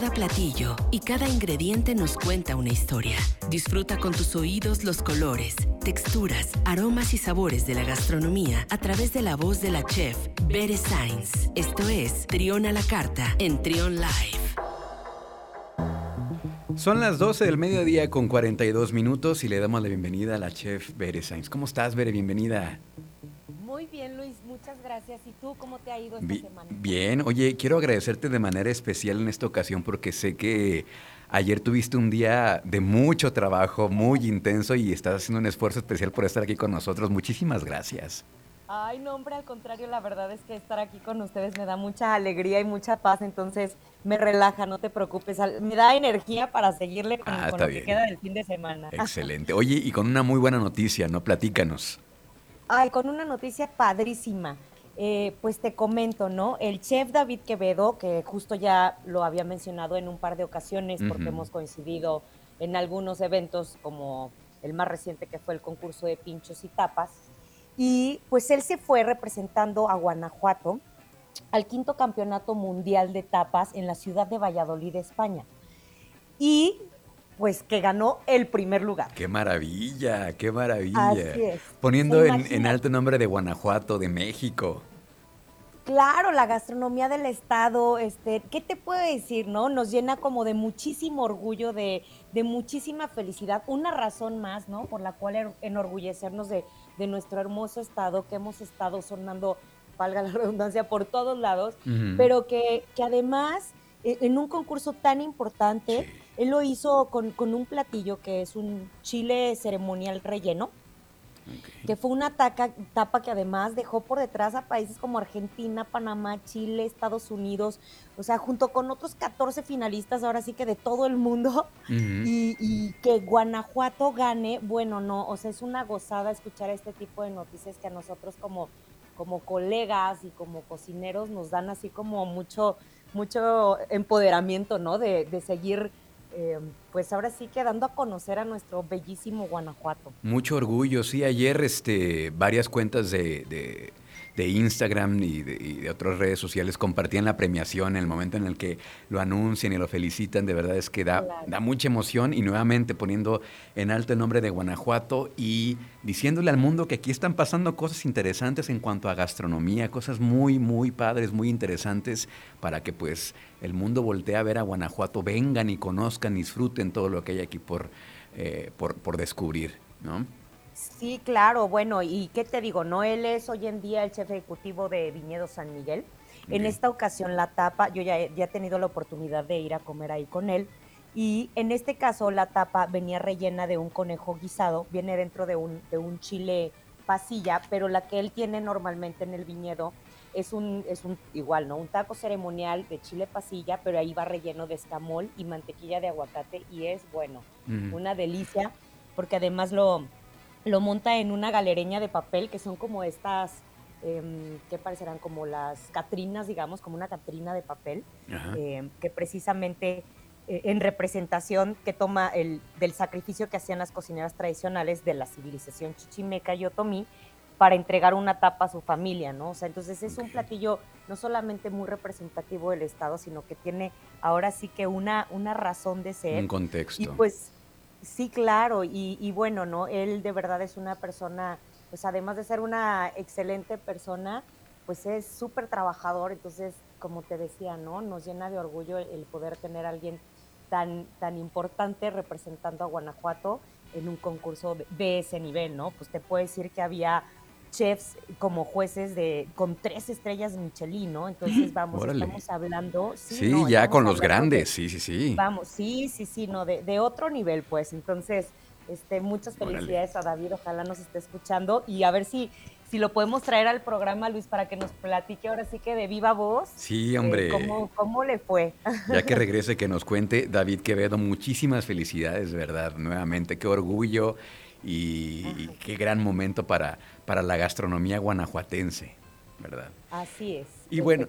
Cada platillo y cada ingrediente nos cuenta una historia. Disfruta con tus oídos los colores, texturas, aromas y sabores de la gastronomía a través de la voz de la chef Bere Sainz. Esto es Trión a la Carta en Trión Live. Son las 12 del mediodía con 42 minutos y le damos la bienvenida a la chef Bere Sainz. ¿Cómo estás, Bere? Bienvenida. Muy bien, Luis, muchas gracias. ¿Y tú cómo te ha ido esta semana? Bien, oye, quiero agradecerte de manera especial en esta ocasión porque sé que ayer tuviste un día de mucho trabajo, muy intenso y estás haciendo un esfuerzo especial por estar aquí con nosotros. Muchísimas gracias. Ay, no, hombre, al contrario, la verdad es que estar aquí con ustedes me da mucha alegría y mucha paz, entonces me relaja, no te preocupes, me da energía para seguirle con, ah, lo que queda del fin de semana. Excelente. Oye, y con una muy buena noticia, ¿no? Platícanos. Ay, con una noticia padrísima. Eh, pues te comento, ¿no? El chef David Quevedo, que justo ya lo había mencionado en un par de ocasiones porque hemos coincidido en algunos eventos como el más reciente que fue el concurso de pinchos y tapas, y pues él se fue representando a Guanajuato al quinto campeonato mundial de tapas en la ciudad de Valladolid, España. Y pues que ganó el primer lugar. ¡Qué maravilla! ¡Qué maravilla! Así es. Poniendo en, alto nombre de Guanajuato, de México. Claro, la gastronomía del estado, este, ¿qué te puedo decir, no? Nos llena como de muchísimo orgullo, de, de muchísima felicidad, una razón más, ¿no? Por la cual enorgullecernos de, de nuestro hermoso estado que hemos estado sonando, valga la redundancia, por todos lados, pero que, que, además e, en un concurso tan importante, él lo hizo con, con, un platillo que es un chile ceremonial relleno que fue una tapa que además dejó por detrás a países como Argentina, Panamá, Chile, Estados Unidos, o sea, junto con otros 14 finalistas, ahora sí que de todo el mundo, y, que Guanajuato gane, bueno, no, o sea, es una gozada escuchar este tipo de noticias que a nosotros como, como colegas y como cocineros nos dan así como mucho, mucho empoderamiento, ¿no? De, de seguir eh, pues ahora sí quedando a conocer a nuestro bellísimo Guanajuato. Mucho orgullo, sí, ayer este, varias cuentas de Instagram y de, otras redes sociales compartían la premiación en el momento en el que lo anuncian y lo felicitan, de verdad es que da, da mucha emoción y nuevamente poniendo en alto el nombre de Guanajuato y diciéndole al mundo que aquí están pasando cosas interesantes en cuanto a gastronomía, cosas muy, muy padres, muy interesantes para que pues el mundo voltee a ver a Guanajuato, vengan y conozcan, disfruten todo lo que hay aquí por, eh, por, por descubrir, ¿no? Sí, claro, bueno, y qué te digo, no, él es hoy en día el jefe ejecutivo de Viñedo San Miguel. En esta ocasión la tapa, yo ya, ya, he tenido la oportunidad de ir a comer ahí con él, y en este caso la tapa venía rellena de un conejo guisado, viene dentro de un, de un chile pasilla, pero la que él tiene normalmente en el viñedo es un, es un igual, ¿no? Un taco ceremonial de chile pasilla, pero ahí va relleno de escamol y mantequilla de aguacate y es bueno, una delicia, porque además lo lo monta en una galereña de papel, que son como estas, eh, que parecerán como las catrinas, digamos, como una catrina de papel, em, que precisamente eh, en representación que toma el, del sacrificio que hacían las cocineras tradicionales de la civilización chichimeca y otomí para entregar una tapa a su familia, ¿no? O sea, entonces es un platillo no solamente muy representativo del Estado, sino que tiene ahora sí que una, una razón de ser. Un contexto. Y pues Sí, claro, y, bueno, ¿no? Él de verdad es una persona, pues además de ser una excelente persona, pues es súper trabajador, entonces, como te decía, ¿no? Nos llena de orgullo el, poder tener a alguien tan, tan importante representando a Guanajuato en un concurso de ese nivel, ¿no? Pues te puedo decir que había chefs como jueces de con tres estrellas Michelin, ¿no? Entonces vamos, estamos hablando. Sí, ya con los grandes, sí, sí, sí. Vamos, sí, sí, sí, no, de, de otro nivel, pues. Entonces, este, muchas felicidades a David, ojalá nos esté escuchando y a ver si, si lo podemos traer al programa, Luis, para que nos platique ahora sí que de viva voz. Sí, hombre. cómo, cómo, le fue? Ya que regrese, que nos cuente David Quevedo, muchísimas felicidades, ¿verdad? Nuevamente, qué orgullo y qué gran momento para, para la gastronomía guanajuatense, ¿verdad? Así es. Y bueno,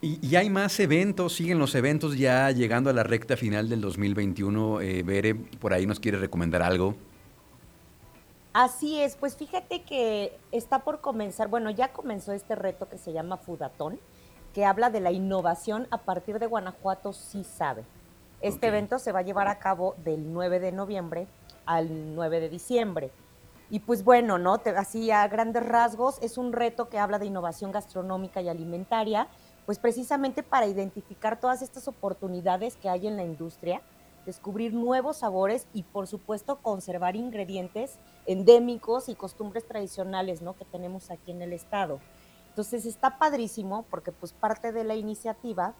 y, hay más eventos, siguen los eventos ya llegando a la recta final del 2021. Eh, Bere, por ahí nos quiere recomendar algo. Así es, pues fíjate que está por comenzar, bueno, ya comenzó este reto que se llama Fudatón, que habla de la innovación a partir de Guanajuato sí sabe. Este evento se va a llevar a cabo del 9 de noviembre al 9 de diciembre. Y pues bueno, ¿no? así a grandes rasgos, es un reto que habla de innovación gastronómica y alimentaria, pues precisamente para identificar todas estas oportunidades que hay en la industria, descubrir nuevos sabores y por supuesto conservar ingredientes endémicos y costumbres tradicionales, ¿no? Que tenemos aquí en el estado. Entonces está padrísimo porque pues parte de la iniciativa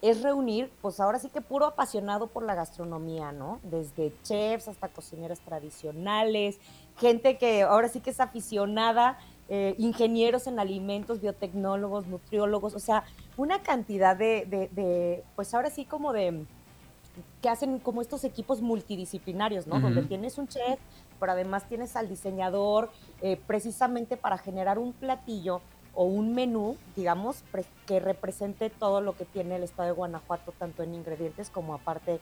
es reunir, pues ahora sí que puro apasionado por la gastronomía, ¿no? Desde chefs hasta cocineras tradicionales, gente que ahora sí que es aficionada, eh, ingenieros en alimentos, biotecnólogos, nutriólogos, o sea, una cantidad de, de, pues ahora sí como de, que hacen como estos equipos multidisciplinarios, ¿no? Donde tienes un chef, pero además tienes al diseñador, eh, precisamente para generar un platillo o un menú, digamos, que represente todo lo que tiene el estado de Guanajuato, tanto en ingredientes como aparte,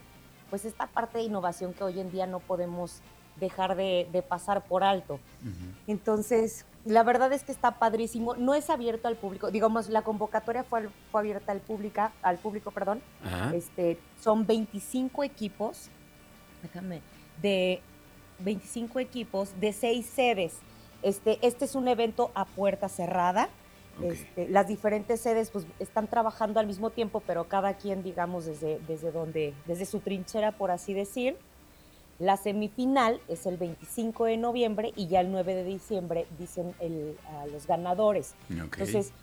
pues esta parte de innovación que hoy en día no podemos dejar de, pasar por alto. Entonces, la verdad es que está padrísimo. No es abierto al público. Digamos, la convocatoria fue, fue abierta al, pública, al público. perdón. Este, son 25 equipos, déjame, de 25 equipos de seis sedes. Este, este es un evento a puerta cerrada. Este, las diferentes sedes pues, están trabajando al mismo tiempo, pero cada quien, digamos, desde, desde, donde, desde su trinchera, por así decir. La semifinal es el 25 de noviembre y ya el 9 de diciembre dicen a los ganadores. Entonces,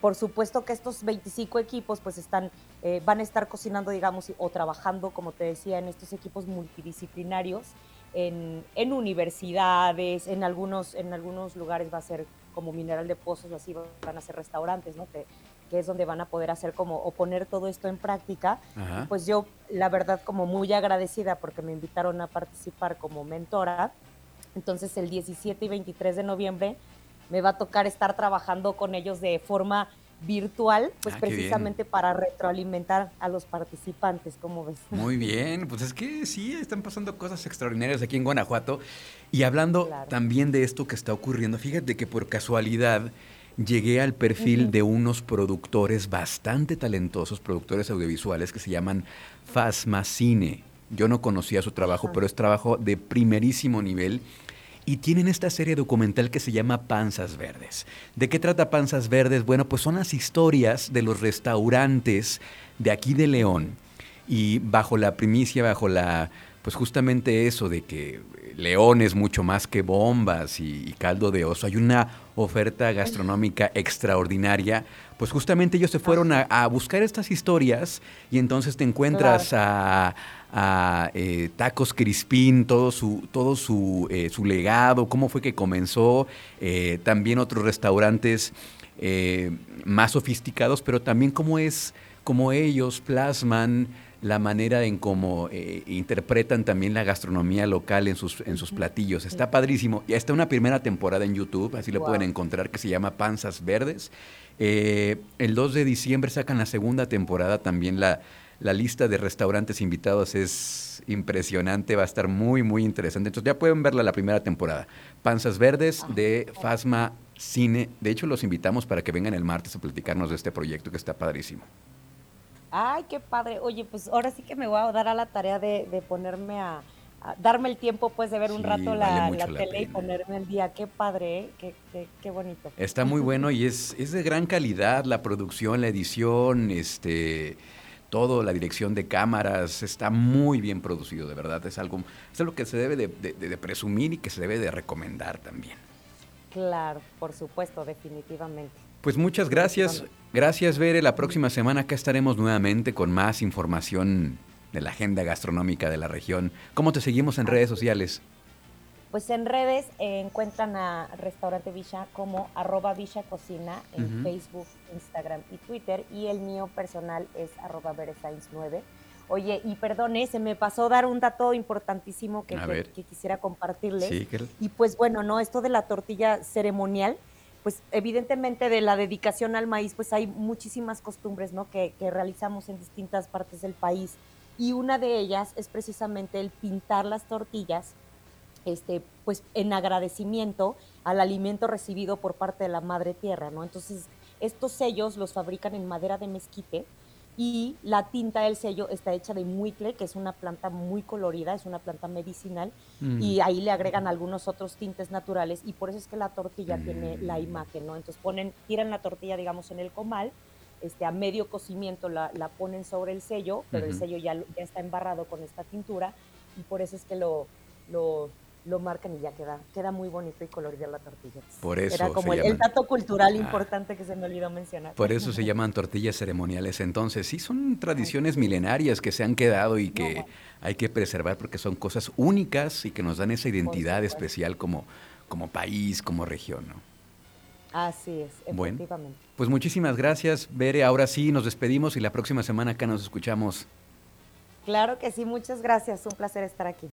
por supuesto que estos 25 equipos pues están, eh, van a estar cocinando, digamos, o trabajando, como te decía, en estos equipos multidisciplinarios, en, en universidades, en algunos, en algunos lugares va a ser como mineral de pozos, así van a ser restaurantes, ¿no? Que, que es donde van a poder hacer como o poner todo esto en práctica. Pues yo, la verdad, como muy agradecida porque me invitaron a participar como mentora. Entonces el 17 y 23 de noviembre me va a tocar estar trabajando con ellos de forma virtual, pues ah, precisamente para retroalimentar a los participantes, ¿cómo ves? Muy bien, pues es que sí, están pasando cosas extraordinarias aquí en Guanajuato. Y hablando también de esto que está ocurriendo, fíjate que por casualidad llegué al perfil de unos productores bastante talentosos, productores audiovisuales que se llaman Fasma Cine. Yo no conocía su trabajo, pero es trabajo de primerísimo nivel y tienen esta serie documental que se llama Panzas Verdes. ¿De qué trata Panzas Verdes? Bueno, pues son las historias de los restaurantes de aquí de León y bajo la primicia, bajo la, pues justamente eso de que León es mucho más que bombas y, caldo de oso, hay una oferta gastronómica extraordinaria, pues justamente ellos se fueron a, buscar estas historias y entonces te encuentras a a eh, Tacos Crispín, todo su, todo su, eh, su, legado, cómo fue que comenzó, eh, también otros restaurantes más sofisticados, pero también cómo es, cómo ellos plasman la manera en cómo interpretan también la gastronomía local en sus, en sus platillos. Está padrísimo. Ya está una primera temporada en YouTube, así lo pueden encontrar, que se llama Panzas Verdes. el 2 de diciembre sacan la segunda temporada también la la lista de restaurantes invitados es impresionante, va a estar muy, muy interesante. Entonces ya pueden verla la primera temporada. Panzas Verdes de Fasma Cine. De hecho, los invitamos para que vengan el martes a platicarnos de este proyecto que está padrísimo. Ay, qué padre. Oye, pues ahora sí que me voy a dar a la tarea de, ponerme a, darme el tiempo pues de ver un rato la, tele y ponerme el día. Qué padre, ¿eh? qué, qué, qué, bonito. Está muy bueno y es, es de gran calidad la producción, la edición, este todo, la dirección de cámaras, está muy bien producido, de verdad. Es algo, es algo que se debe de, presumir y que se debe de recomendar también. Claro, por supuesto, definitivamente. Pues muchas gracias. Gracias, Bere. La próxima semana acá estaremos nuevamente con más información de la agenda gastronómica de la región. ¿Cómo te seguimos en redes sociales? Pues en redes eh, encuentran a Restaurante Villa como arroba Villa Cocina en Facebook, Instagram y Twitter. Y el mío personal es arroba 9 Oye, y perdone, se me pasó dar un dato importantísimo que, que, quisiera compartirles. Y pues bueno, no, esto de la tortilla ceremonial, pues evidentemente de la dedicación al maíz, pues hay muchísimas costumbres, ¿no? Que, realizamos en distintas partes del país. Y una de ellas es precisamente el pintar las tortillas este, pues en agradecimiento al alimento recibido por parte de la madre tierra, ¿no? Entonces, estos sellos los fabrican en madera de mezquite y la tinta del sello está hecha de muicle, que es una planta muy colorida, es una planta medicinal, mm. y ahí le agregan algunos otros tintes naturales, y por eso es que la tortilla tiene la mm. imagen, ¿no? Entonces ponen, tiran la tortilla, digamos, en el comal, este, a medio cocimiento la, ponen sobre el sello, pero el sello ya, ya está embarrado con esta tintura, y por eso es que lo, lo lo marcan y ya queda, queda muy bonito y colorido la tortilla. Por eso Era como el, dato cultural ah. importante que se me olvidó mencionar. Por eso se llaman tortillas ceremoniales. Entonces, sí, son tradiciones milenarias que se han quedado y que hay que preservar porque son cosas únicas y que nos dan esa identidad especial como, como país, como región, ¿no? Así es, efectivamente. Bueno, pues muchísimas gracias, Bere. Ahora sí, nos despedimos y la próxima semana acá nos escuchamos. Claro que sí, muchas gracias. Un placer estar aquí.